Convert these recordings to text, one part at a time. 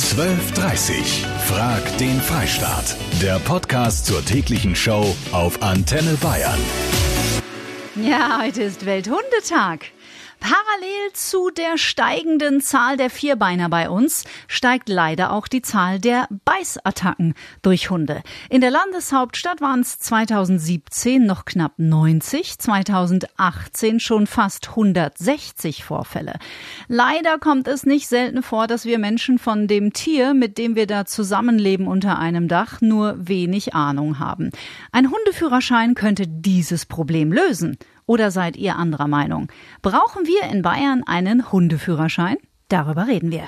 12.30 Frag den Freistaat. Der Podcast zur täglichen Show auf Antenne Bayern. Ja, heute ist Welthundetag. Parallel zu der steigenden Zahl der Vierbeiner bei uns steigt leider auch die Zahl der Beißattacken durch Hunde. In der Landeshauptstadt waren es 2017 noch knapp 90, 2018 schon fast 160 Vorfälle. Leider kommt es nicht selten vor, dass wir Menschen von dem Tier, mit dem wir da zusammenleben unter einem Dach, nur wenig Ahnung haben. Ein Hundeführerschein könnte dieses Problem lösen. Oder seid ihr anderer Meinung? Brauchen wir in Bayern einen Hundeführerschein? Darüber reden wir.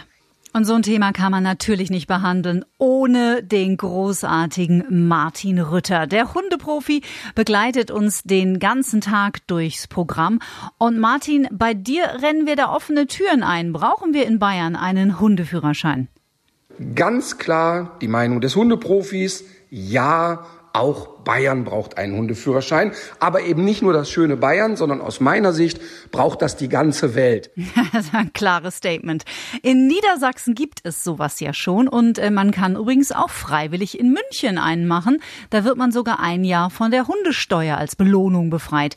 Und so ein Thema kann man natürlich nicht behandeln ohne den großartigen Martin Rütter. Der Hundeprofi begleitet uns den ganzen Tag durchs Programm. Und Martin, bei dir rennen wir da offene Türen ein. Brauchen wir in Bayern einen Hundeführerschein? Ganz klar die Meinung des Hundeprofis. Ja, auch Bayern braucht einen Hundeführerschein, aber eben nicht nur das schöne Bayern, sondern aus meiner Sicht braucht das die ganze Welt. das ist ein klares Statement. In Niedersachsen gibt es sowas ja schon und äh, man kann übrigens auch freiwillig in München einen machen. Da wird man sogar ein Jahr von der Hundesteuer als Belohnung befreit.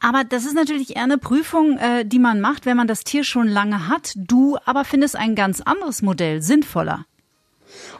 Aber das ist natürlich eher eine Prüfung, äh, die man macht, wenn man das Tier schon lange hat. Du aber findest ein ganz anderes Modell sinnvoller.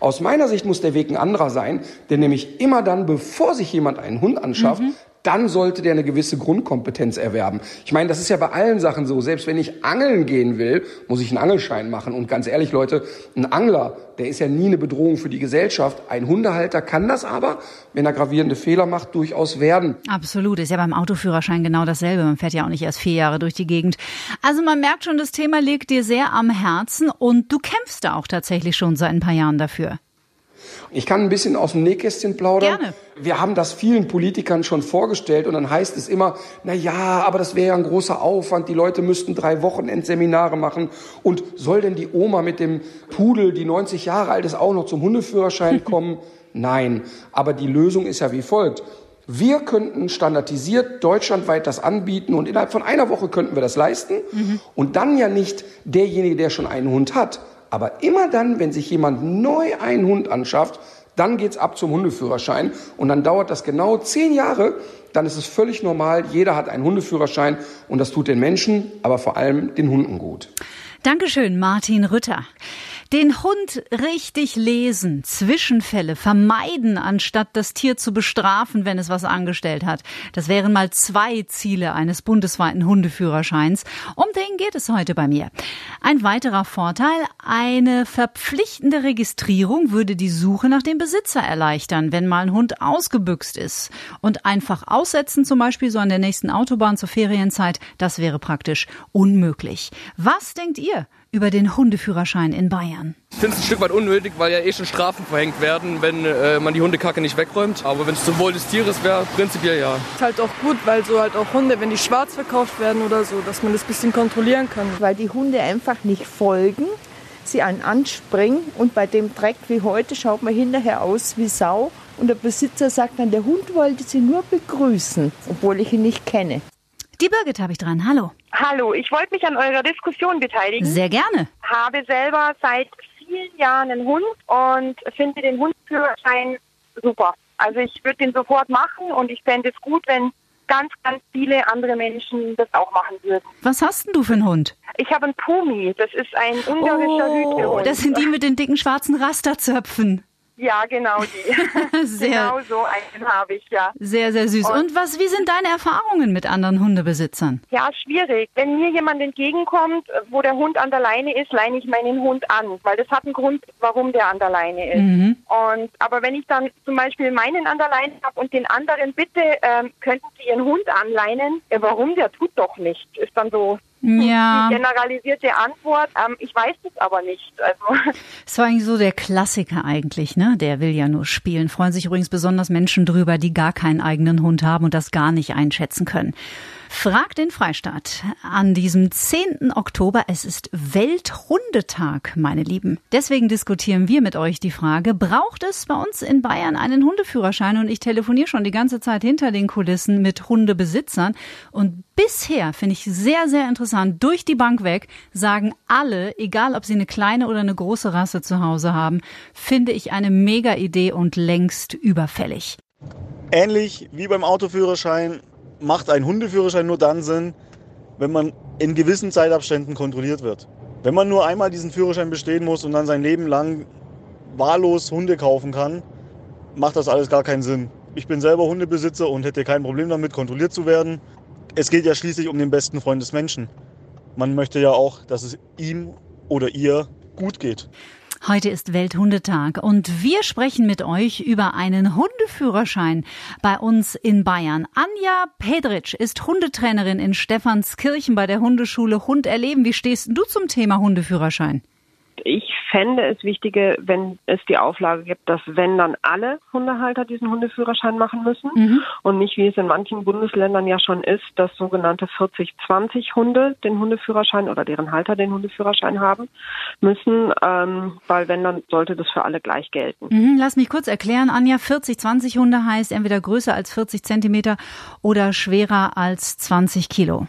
Aus meiner Sicht muss der Weg ein anderer sein, denn nämlich immer dann, bevor sich jemand einen Hund anschafft, mhm dann sollte der eine gewisse Grundkompetenz erwerben. Ich meine, das ist ja bei allen Sachen so. Selbst wenn ich angeln gehen will, muss ich einen Angelschein machen. Und ganz ehrlich, Leute, ein Angler, der ist ja nie eine Bedrohung für die Gesellschaft. Ein Hundehalter kann das aber, wenn er gravierende Fehler macht, durchaus werden. Absolut. Ist ja beim Autoführerschein genau dasselbe. Man fährt ja auch nicht erst vier Jahre durch die Gegend. Also man merkt schon, das Thema liegt dir sehr am Herzen und du kämpfst da auch tatsächlich schon seit ein paar Jahren dafür. Ich kann ein bisschen aus dem Nähkästchen plaudern. Gerne. Wir haben das vielen Politikern schon vorgestellt und dann heißt es immer, na ja, aber das wäre ja ein großer Aufwand. Die Leute müssten drei Wochenendseminare machen. Und soll denn die Oma mit dem Pudel, die 90 Jahre alt ist, auch noch zum Hundeführerschein kommen? Nein. Aber die Lösung ist ja wie folgt. Wir könnten standardisiert deutschlandweit das anbieten und innerhalb von einer Woche könnten wir das leisten. Mhm. Und dann ja nicht derjenige, der schon einen Hund hat, aber immer dann, wenn sich jemand neu einen Hund anschafft, dann geht's ab zum Hundeführerschein und dann dauert das genau zehn Jahre. Dann ist es völlig normal. Jeder hat einen Hundeführerschein und das tut den Menschen, aber vor allem den Hunden gut. Dankeschön, Martin Rütter. Den Hund richtig lesen, Zwischenfälle vermeiden, anstatt das Tier zu bestrafen, wenn es was angestellt hat. Das wären mal zwei Ziele eines bundesweiten Hundeführerscheins. Um den geht es heute bei mir. Ein weiterer Vorteil, eine verpflichtende Registrierung würde die Suche nach dem Besitzer erleichtern, wenn mal ein Hund ausgebüxt ist. Und einfach aussetzen, zum Beispiel so an der nächsten Autobahn zur Ferienzeit, das wäre praktisch unmöglich. Was denkt ihr? Über den Hundeführerschein in Bayern. Ich finde es ein Stück weit unnötig, weil ja eh schon Strafen verhängt werden, wenn äh, man die Hundekacke nicht wegräumt. Aber wenn es zum Wohl des Tieres wäre, prinzipiell ja. Ist halt auch gut, weil so halt auch Hunde, wenn die schwarz verkauft werden oder so, dass man das ein bisschen kontrollieren kann. Weil die Hunde einfach nicht folgen, sie einen anspringen und bei dem Dreck wie heute schaut man hinterher aus wie Sau. Und der Besitzer sagt dann, der Hund wollte sie nur begrüßen, obwohl ich ihn nicht kenne. Die Birgit habe ich dran. Hallo. Hallo, ich wollte mich an eurer Diskussion beteiligen. Sehr gerne. Habe selber seit vielen Jahren einen Hund und finde den Hundführerschein super. Also ich würde den sofort machen und ich fände es gut, wenn ganz, ganz viele andere Menschen das auch machen würden. Was hast denn du für einen Hund? Ich habe einen Pumi. Das ist ein ungarischer oh, Hütehund. Das sind die mit den dicken schwarzen Rasterzöpfen. Ja, genau die. sehr, genau so einen habe ich, ja. Sehr, sehr süß. Und, Und, was, wie sind deine Erfahrungen mit anderen Hundebesitzern? Ja, schwierig. Wenn mir jemand entgegenkommt, wo der Hund an der Leine ist, leine ich meinen Hund an, weil das hat einen Grund, warum der an der Leine ist. Mhm. Und aber wenn ich dann zum Beispiel meinen an der Leine habe und den anderen bitte, ähm, könnten Sie Ihren Hund anleinen? Ja, warum? Der tut doch nichts. Ist dann so ja. Die generalisierte Antwort, ähm, ich weiß es aber nicht. Also. Das war eigentlich so der Klassiker eigentlich, ne? Der will ja nur spielen. Freuen sich übrigens besonders Menschen drüber, die gar keinen eigenen Hund haben und das gar nicht einschätzen können. Frag den Freistaat an diesem 10. Oktober. Es ist Welthundetag, meine Lieben. Deswegen diskutieren wir mit euch die Frage, braucht es bei uns in Bayern einen Hundeführerschein? Und ich telefoniere schon die ganze Zeit hinter den Kulissen mit Hundebesitzern und bisher, finde ich sehr, sehr interessant, durch die Bank weg, sagen alle, egal ob sie eine kleine oder eine große Rasse zu Hause haben, finde ich eine mega Idee und längst überfällig. Ähnlich wie beim Autoführerschein macht ein Hundeführerschein nur dann Sinn, wenn man in gewissen Zeitabständen kontrolliert wird. Wenn man nur einmal diesen Führerschein bestehen muss und dann sein Leben lang wahllos Hunde kaufen kann, macht das alles gar keinen Sinn. Ich bin selber Hundebesitzer und hätte kein Problem damit, kontrolliert zu werden. Es geht ja schließlich um den besten Freund des Menschen. Man möchte ja auch, dass es ihm oder ihr gut geht. Heute ist Welthundetag und wir sprechen mit euch über einen Hundeführerschein bei uns in Bayern. Anja Pedritsch ist Hundetrainerin in Stephanskirchen bei der Hundeschule Hund erleben. Wie stehst du zum Thema Hundeführerschein? Ich fände es wichtiger, wenn es die Auflage gibt, dass wenn dann alle Hundehalter diesen Hundeführerschein machen müssen mhm. und nicht wie es in manchen Bundesländern ja schon ist, dass sogenannte 40-20 Hunde den Hundeführerschein oder deren Halter den Hundeführerschein haben müssen, ähm, weil wenn dann sollte das für alle gleich gelten. Mhm, lass mich kurz erklären, Anja, 40-20 Hunde heißt entweder größer als 40 Zentimeter oder schwerer als 20 Kilo.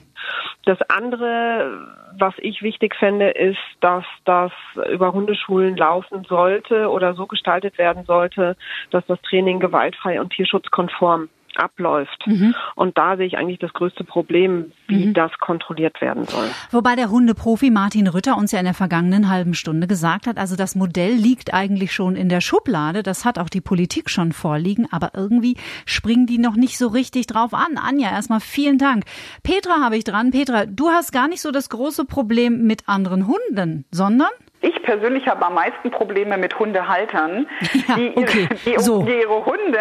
Das andere, was ich wichtig fände, ist, dass das über Hundeschulen laufen sollte oder so gestaltet werden sollte, dass das Training gewaltfrei und tierschutzkonform abläuft. Mhm. Und da sehe ich eigentlich das größte Problem, wie mhm. das kontrolliert werden soll. Wobei der Hundeprofi Martin Rütter uns ja in der vergangenen halben Stunde gesagt hat, also das Modell liegt eigentlich schon in der Schublade, das hat auch die Politik schon vorliegen, aber irgendwie springen die noch nicht so richtig drauf an. Anja, erstmal vielen Dank. Petra habe ich dran. Petra, du hast gar nicht so das große Problem mit anderen Hunden, sondern ich persönlich habe am meisten Probleme mit Hundehaltern, ja, die, okay. die, so. die, ihre Hunde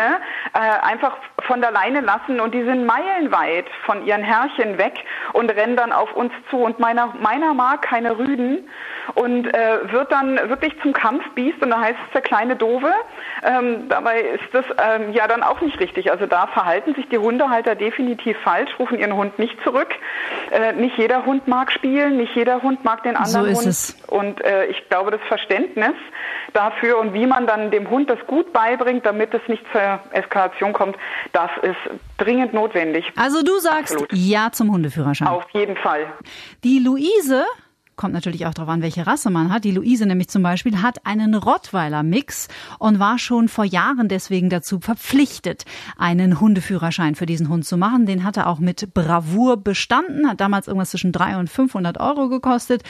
äh, einfach von der Leine lassen und die sind meilenweit von ihren Herrchen weg und rennen dann auf uns zu. Und meiner, meiner mag keine Rüden und äh, wird dann wirklich zum Kampfbiest und da heißt es der kleine Dove. Ähm, dabei ist das ähm, ja dann auch nicht richtig. Also da verhalten sich die Hundehalter definitiv falsch, rufen ihren Hund nicht zurück. Äh, nicht jeder Hund mag spielen, nicht jeder Hund mag den anderen so ist Hund. Es. Und äh, ich glaube, das Verständnis dafür und wie man dann dem Hund das gut beibringt, damit es nicht zur Eskalation kommt, das ist dringend notwendig. Also du sagst Absolut. Ja zum Hundeführerschein. Auf jeden Fall. Die Luise kommt natürlich auch darauf an, welche Rasse man hat. Die Luise nämlich zum Beispiel hat einen Rottweiler-Mix und war schon vor Jahren deswegen dazu verpflichtet, einen Hundeführerschein für diesen Hund zu machen. Den hat er auch mit Bravour bestanden, hat damals irgendwas zwischen 300 und 500 Euro gekostet.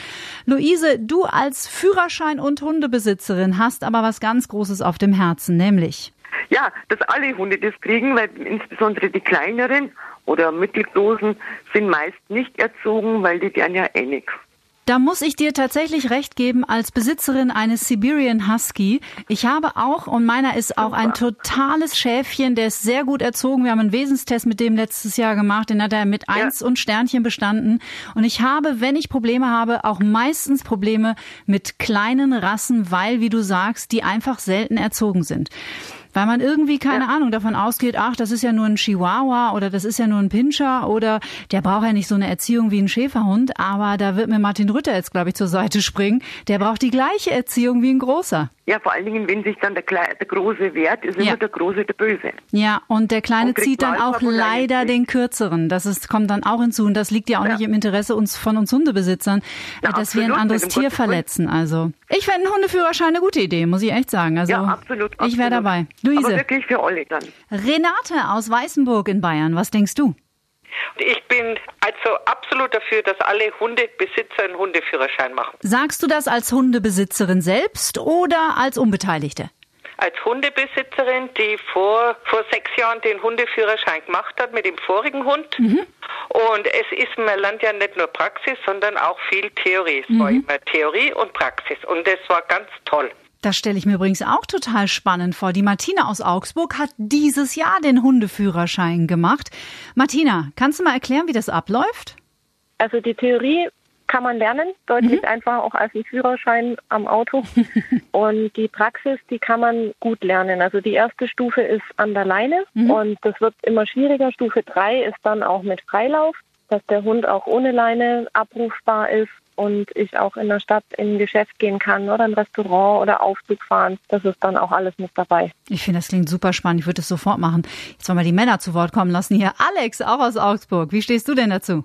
Luise, du als Führerschein- und Hundebesitzerin hast aber was ganz Großes auf dem Herzen, nämlich ja, dass alle Hunde das kriegen, weil insbesondere die kleineren oder mittelgroßen sind meist nicht erzogen, weil die werden ja eh nichts. Da muss ich dir tatsächlich recht geben, als Besitzerin eines Siberian Husky. Ich habe auch, und meiner ist auch ein totales Schäfchen, der ist sehr gut erzogen. Wir haben einen Wesenstest mit dem letztes Jahr gemacht, den hat er mit eins ja. und Sternchen bestanden. Und ich habe, wenn ich Probleme habe, auch meistens Probleme mit kleinen Rassen, weil, wie du sagst, die einfach selten erzogen sind weil man irgendwie keine ja. Ahnung davon ausgeht, ach, das ist ja nur ein Chihuahua oder das ist ja nur ein Pinscher oder der braucht ja nicht so eine Erziehung wie ein Schäferhund, aber da wird mir Martin Rütter jetzt, glaube ich, zur Seite springen. Der braucht die gleiche Erziehung wie ein großer. Ja, vor allen Dingen, wenn sich dann der, Kle der Große wehrt, ist ja. immer der Große der Böse. Ja, und der Kleine und zieht dann auch leider den Kürzeren. Das ist, kommt dann auch hinzu. Und das liegt ja auch ja. nicht im Interesse uns, von uns Hundebesitzern, ja, dass wir ein anderes Tier verletzen. Also, ich fände einen Hundeführerschein eine gute Idee, muss ich echt sagen. Also, ja, absolut. absolut. Ich wäre dabei. Luise. Aber wirklich für alle dann. Renate aus Weißenburg in Bayern, was denkst du? Ich bin also absolut dafür, dass alle Hundebesitzer einen Hundeführerschein machen. Sagst du das als Hundebesitzerin selbst oder als Unbeteiligte? Als Hundebesitzerin, die vor, vor sechs Jahren den Hundeführerschein gemacht hat mit dem vorigen Hund. Mhm. Und es ist, man lernt ja nicht nur Praxis, sondern auch viel Theorie. Es mhm. war immer Theorie und Praxis. Und das war ganz toll. Das stelle ich mir übrigens auch total spannend vor. Die Martina aus Augsburg hat dieses Jahr den Hundeführerschein gemacht. Martina, kannst du mal erklären, wie das abläuft? Also die Theorie kann man lernen, deutlich mhm. einfacher auch als ein Führerschein am Auto. und die Praxis, die kann man gut lernen. Also die erste Stufe ist an der Leine mhm. und das wird immer schwieriger. Stufe drei ist dann auch mit Freilauf, dass der Hund auch ohne Leine abrufbar ist. Und ich auch in der Stadt in ein Geschäft gehen kann oder ein Restaurant oder Aufzug fahren. Das ist dann auch alles mit dabei. Ich finde, das klingt super spannend. Ich würde es sofort machen. Jetzt wollen wir die Männer zu Wort kommen lassen. Hier Alex, auch aus Augsburg. Wie stehst du denn dazu?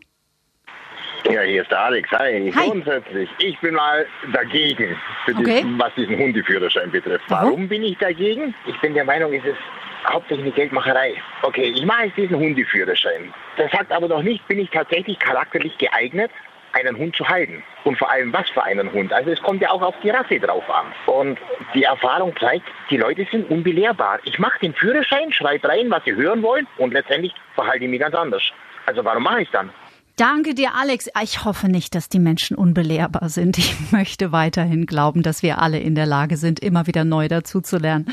Ja, hier ist der Alex. Hi. Hi. Grundsätzlich, ich bin mal dagegen, okay. diesen, was diesen Hundeführerschein betrifft. Warum? Warum bin ich dagegen? Ich bin der Meinung, es ist hauptsächlich eine Geldmacherei. Okay, ich mache jetzt diesen Hundeführerschein. Das sagt aber doch nicht, bin ich tatsächlich charakterlich geeignet, einen Hund zu halten. Und vor allem, was für einen Hund. Also es kommt ja auch auf die Rasse drauf an. Und die Erfahrung zeigt, die Leute sind unbelehrbar. Ich mache den Führerschein, schreibe rein, was sie hören wollen und letztendlich verhalte ich mich ganz anders. Also warum mache ich dann? Danke dir, Alex. Ich hoffe nicht, dass die Menschen unbelehrbar sind. Ich möchte weiterhin glauben, dass wir alle in der Lage sind, immer wieder neu dazuzulernen.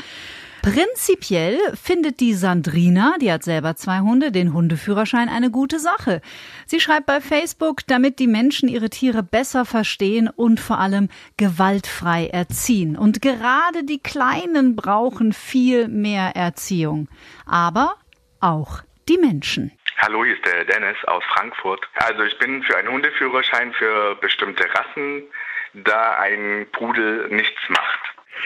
Prinzipiell findet die Sandrina, die hat selber zwei Hunde, den Hundeführerschein eine gute Sache. Sie schreibt bei Facebook, damit die Menschen ihre Tiere besser verstehen und vor allem gewaltfrei erziehen. Und gerade die Kleinen brauchen viel mehr Erziehung. Aber auch die Menschen. Hallo, hier ist der Dennis aus Frankfurt. Also ich bin für einen Hundeführerschein für bestimmte Rassen, da ein Pudel nichts macht.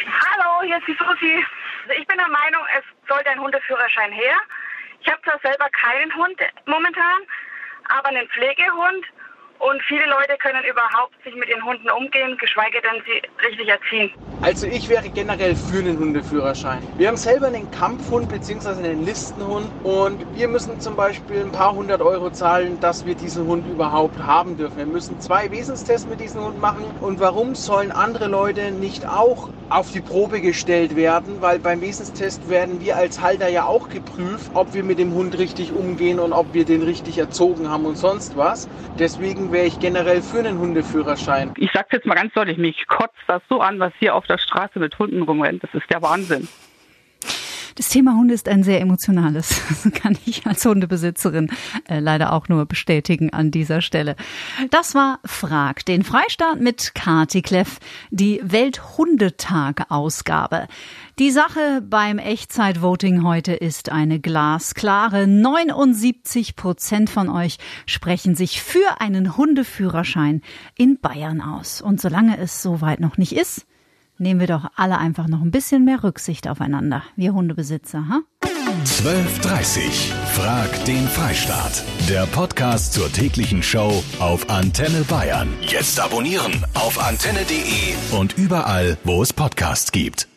Hallo, hier ist die Susi. Also ich bin der Meinung, es sollte ein Hundeführerschein her. Ich habe zwar selber keinen Hund momentan, aber einen Pflegehund und viele Leute können überhaupt nicht mit den Hunden umgehen, geschweige denn sie richtig erziehen. Also ich wäre generell für einen Hundeführerschein. Wir haben selber einen Kampfhund bzw. einen Listenhund und wir müssen zum Beispiel ein paar hundert Euro zahlen, dass wir diesen Hund überhaupt haben dürfen. Wir müssen zwei Wesenstests mit diesem Hund machen und warum sollen andere Leute nicht auch auf die Probe gestellt werden? Weil beim Wesenstest werden wir als Halter ja auch geprüft, ob wir mit dem Hund richtig umgehen und ob wir den richtig erzogen haben und sonst was. Deswegen wäre ich generell für einen Hundeführerschein. Ich sag's jetzt mal ganz deutlich, mich kotzt das so an, was hier auf der Straße mit Hunden rumrennt. Das ist der Wahnsinn. Das Thema Hunde ist ein sehr emotionales. Das kann ich als Hundebesitzerin äh, leider auch nur bestätigen an dieser Stelle. Das war Frag, den Freistaat mit Kati Kleff, die Welthundetag-Ausgabe. Die Sache beim Echtzeitvoting heute ist eine glasklare. 79 Prozent von euch sprechen sich für einen Hundeführerschein in Bayern aus. Und solange es soweit noch nicht ist, nehmen wir doch alle einfach noch ein bisschen mehr Rücksicht aufeinander. Wir Hundebesitzer, ha? 12.30 Frag den Freistaat. Der Podcast zur täglichen Show auf Antenne Bayern. Jetzt abonnieren auf antenne.de und überall, wo es Podcasts gibt.